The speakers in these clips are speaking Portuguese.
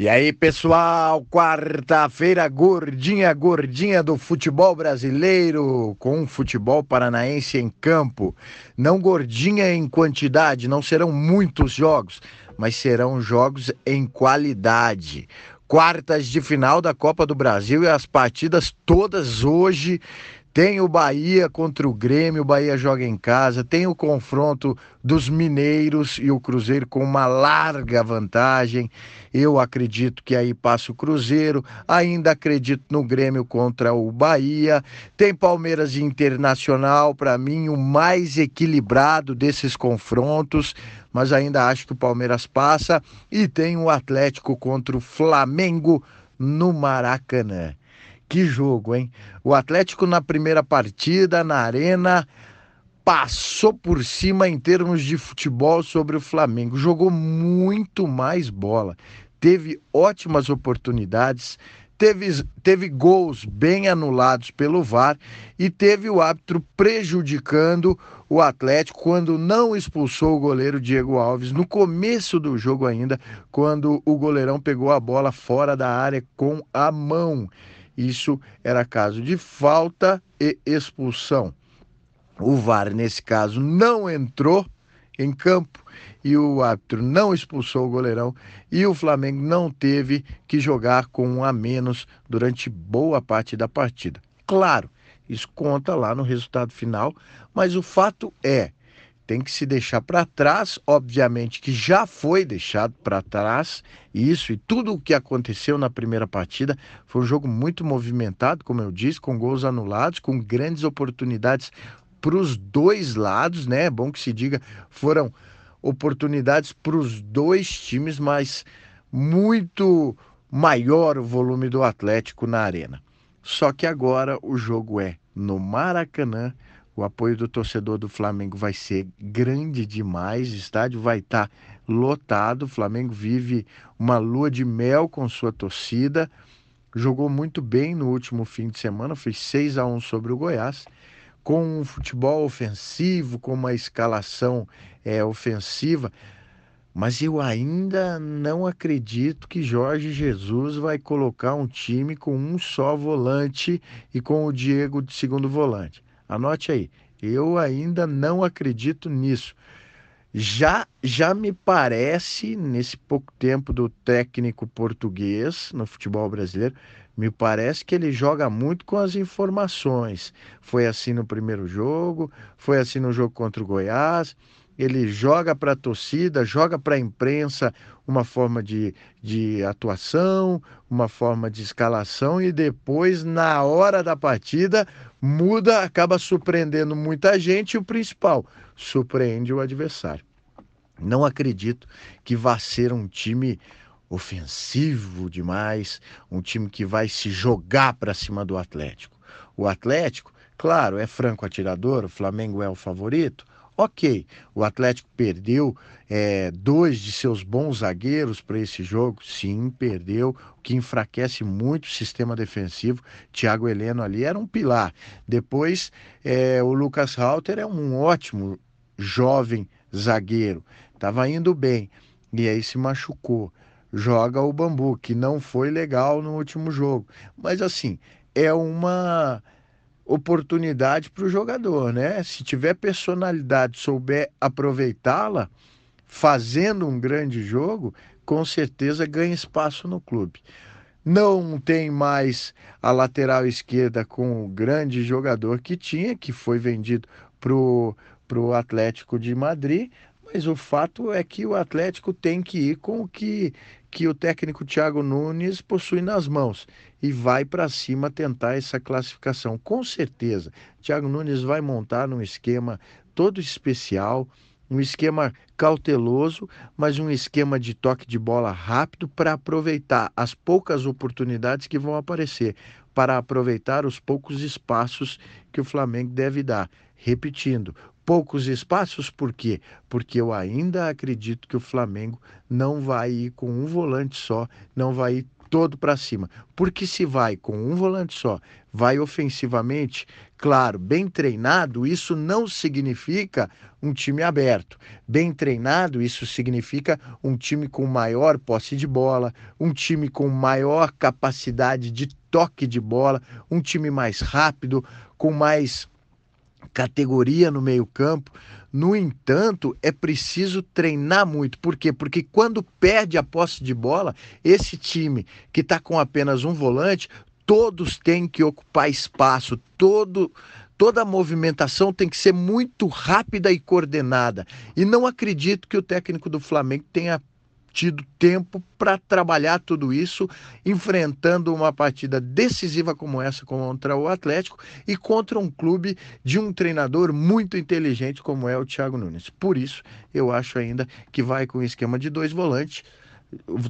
E aí, pessoal, quarta-feira gordinha, gordinha do futebol brasileiro, com o futebol paranaense em campo. Não gordinha em quantidade, não serão muitos jogos, mas serão jogos em qualidade. Quartas de final da Copa do Brasil e as partidas todas hoje tem o Bahia contra o Grêmio, o Bahia joga em casa, tem o confronto dos mineiros e o Cruzeiro com uma larga vantagem. Eu acredito que aí passa o Cruzeiro, ainda acredito no Grêmio contra o Bahia. Tem Palmeiras e Internacional, para mim, o mais equilibrado desses confrontos, mas ainda acho que o Palmeiras passa. E tem o Atlético contra o Flamengo no Maracanã. Que jogo, hein? O Atlético na primeira partida, na Arena, passou por cima em termos de futebol sobre o Flamengo. Jogou muito mais bola. Teve ótimas oportunidades, teve, teve gols bem anulados pelo VAR e teve o árbitro prejudicando o Atlético quando não expulsou o goleiro Diego Alves no começo do jogo ainda, quando o goleirão pegou a bola fora da área com a mão. Isso era caso de falta e expulsão. O VAR, nesse caso, não entrou em campo e o árbitro não expulsou o goleirão e o Flamengo não teve que jogar com um a menos durante boa parte da partida. Claro, isso conta lá no resultado final, mas o fato é tem que se deixar para trás, obviamente que já foi deixado para trás isso e tudo o que aconteceu na primeira partida foi um jogo muito movimentado, como eu disse, com gols anulados, com grandes oportunidades para os dois lados, né? É bom que se diga, foram oportunidades para os dois times, mas muito maior o volume do Atlético na arena. Só que agora o jogo é no Maracanã o apoio do torcedor do Flamengo vai ser grande demais, o estádio vai estar tá lotado. O Flamengo vive uma lua de mel com sua torcida. Jogou muito bem no último fim de semana, fez 6 a 1 sobre o Goiás, com um futebol ofensivo, com uma escalação é, ofensiva. Mas eu ainda não acredito que Jorge Jesus vai colocar um time com um só volante e com o Diego de segundo volante. Anote aí. Eu ainda não acredito nisso. Já, já me parece, nesse pouco tempo do técnico português no futebol brasileiro, me parece que ele joga muito com as informações. Foi assim no primeiro jogo, foi assim no jogo contra o Goiás ele joga para a torcida, joga para a imprensa uma forma de, de atuação, uma forma de escalação e depois, na hora da partida, muda, acaba surpreendendo muita gente e o principal, surpreende o adversário. Não acredito que vá ser um time ofensivo demais, um time que vai se jogar para cima do Atlético. O Atlético, claro, é franco atirador, o Flamengo é o favorito, Ok, o Atlético perdeu é, dois de seus bons zagueiros para esse jogo, sim, perdeu, o que enfraquece muito o sistema defensivo. Thiago Heleno ali era um pilar. Depois, é, o Lucas Halter é um ótimo jovem zagueiro, estava indo bem e aí se machucou. Joga o Bambu, que não foi legal no último jogo, mas assim, é uma oportunidade para o jogador, né? Se tiver personalidade, souber aproveitá-la, fazendo um grande jogo, com certeza ganha espaço no clube. Não tem mais a lateral esquerda com o grande jogador que tinha, que foi vendido para o Atlético de Madrid, mas o fato é que o Atlético tem que ir com o que, que o técnico Thiago Nunes possui nas mãos e vai para cima tentar essa classificação. Com certeza, Thiago Nunes vai montar um esquema todo especial, um esquema cauteloso, mas um esquema de toque de bola rápido para aproveitar as poucas oportunidades que vão aparecer, para aproveitar os poucos espaços que o Flamengo deve dar. Repetindo, poucos espaços, por quê? Porque eu ainda acredito que o Flamengo não vai ir com um volante só, não vai ir todo para cima. Porque se vai com um volante só, vai ofensivamente, claro, bem treinado, isso não significa um time aberto. Bem treinado, isso significa um time com maior posse de bola, um time com maior capacidade de toque de bola, um time mais rápido, com mais categoria no meio-campo. No entanto, é preciso treinar muito. Por quê? Porque quando perde a posse de bola, esse time que está com apenas um volante, todos têm que ocupar espaço, todo, toda a movimentação tem que ser muito rápida e coordenada. E não acredito que o técnico do Flamengo tenha tido tempo para trabalhar tudo isso, enfrentando uma partida decisiva como essa contra o Atlético e contra um clube de um treinador muito inteligente como é o Thiago Nunes. Por isso, eu acho ainda que vai com o esquema de dois volantes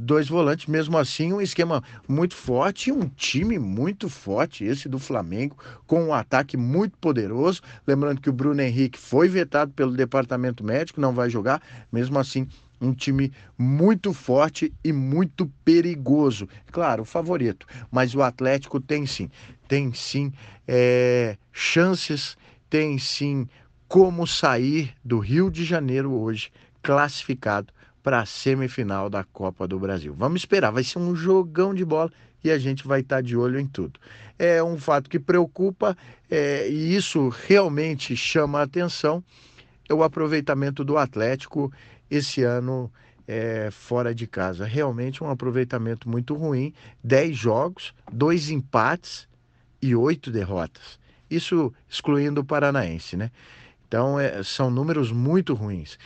dois volantes, mesmo assim, um esquema muito forte, um time muito forte, esse do Flamengo, com um ataque muito poderoso. Lembrando que o Bruno Henrique foi vetado pelo departamento médico, não vai jogar, mesmo assim, um time muito forte e muito perigoso. Claro, o favorito, mas o Atlético tem sim, tem sim é, chances, tem sim como sair do Rio de Janeiro hoje classificado para a semifinal da Copa do Brasil. Vamos esperar, vai ser um jogão de bola e a gente vai estar tá de olho em tudo. É um fato que preocupa é, e isso realmente chama a atenção é o aproveitamento do Atlético esse ano é, fora de casa. Realmente um aproveitamento muito ruim. 10 jogos, dois empates e oito derrotas. Isso excluindo o Paranaense, né? Então, é, são números muito ruins.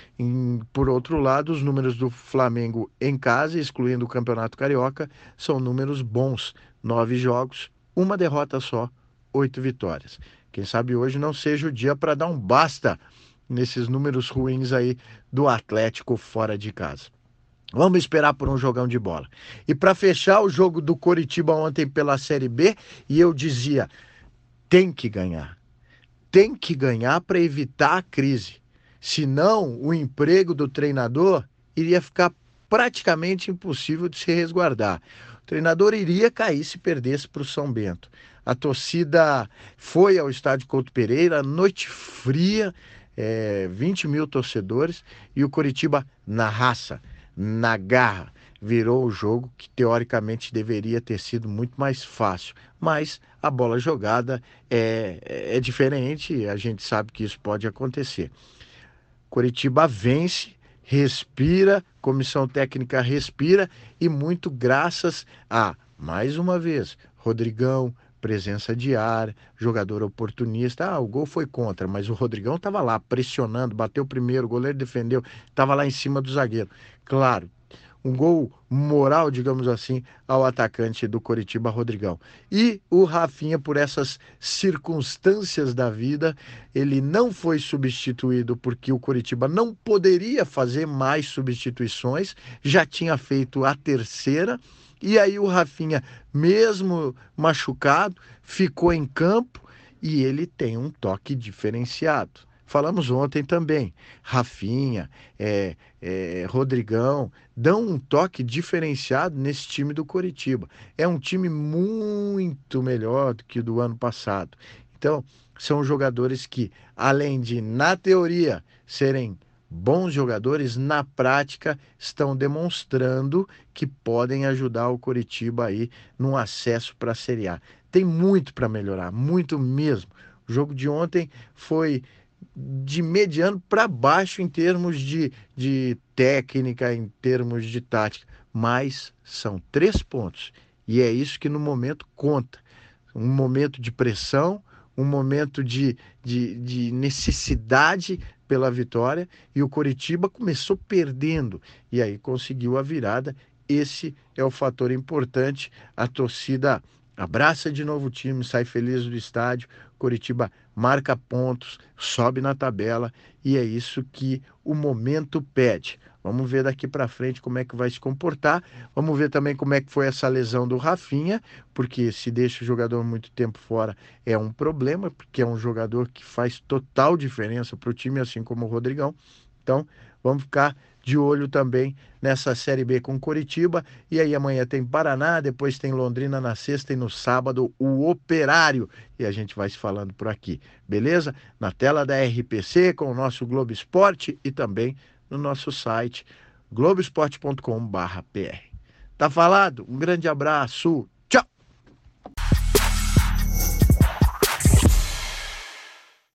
Por outro lado, os números do Flamengo em casa, excluindo o Campeonato Carioca, são números bons. Nove jogos, uma derrota só, oito vitórias. Quem sabe hoje não seja o dia para dar um basta nesses números ruins aí do Atlético fora de casa. Vamos esperar por um jogão de bola. E para fechar o jogo do Coritiba ontem pela Série B, e eu dizia, tem que ganhar. Tem que ganhar para evitar a crise. Senão, o emprego do treinador iria ficar praticamente impossível de se resguardar. O treinador iria cair se perdesse para o São Bento. A torcida foi ao estádio Couto Pereira, noite fria, é, 20 mil torcedores e o Coritiba na raça, na garra, virou o jogo que teoricamente deveria ter sido muito mais fácil. Mas a bola jogada é, é diferente, a gente sabe que isso pode acontecer. Coritiba vence, respira, comissão técnica respira e muito graças a, mais uma vez, Rodrigão, presença de área, jogador oportunista. Ah, o gol foi contra, mas o Rodrigão estava lá pressionando, bateu primeiro, o goleiro defendeu, estava lá em cima do zagueiro. Claro, um gol moral, digamos assim, ao atacante do Coritiba, Rodrigão. E o Rafinha, por essas circunstâncias da vida, ele não foi substituído porque o Coritiba não poderia fazer mais substituições, já tinha feito a terceira e aí o Rafinha, mesmo machucado, ficou em campo e ele tem um toque diferenciado. Falamos ontem também. Rafinha, é, é, Rodrigão dão um toque diferenciado nesse time do Coritiba. É um time muito melhor do que o do ano passado. Então, são jogadores que, além de, na teoria, serem bons jogadores, na prática, estão demonstrando que podem ajudar o Coritiba aí no acesso para a Série A. Tem muito para melhorar, muito mesmo. O jogo de ontem foi de mediano para baixo em termos de, de técnica, em termos de tática, mas são três pontos. E é isso que no momento conta. Um momento de pressão, um momento de, de, de necessidade pela vitória e o Coritiba começou perdendo e aí conseguiu a virada. Esse é o fator importante. A torcida abraça de novo o time, sai feliz do estádio. Coritiba marca pontos, sobe na tabela e é isso que o momento pede. Vamos ver daqui para frente como é que vai se comportar. Vamos ver também como é que foi essa lesão do Rafinha, porque se deixa o jogador muito tempo fora é um problema, porque é um jogador que faz total diferença para o time, assim como o Rodrigão. Então, vamos ficar de olho também nessa Série B com Coritiba. E aí amanhã tem Paraná, depois tem Londrina na sexta e no sábado o Operário. E a gente vai se falando por aqui, beleza? Na tela da RPC com o nosso Globo Esporte e também no nosso site globoesporte.com.br. Tá falado? Um grande abraço.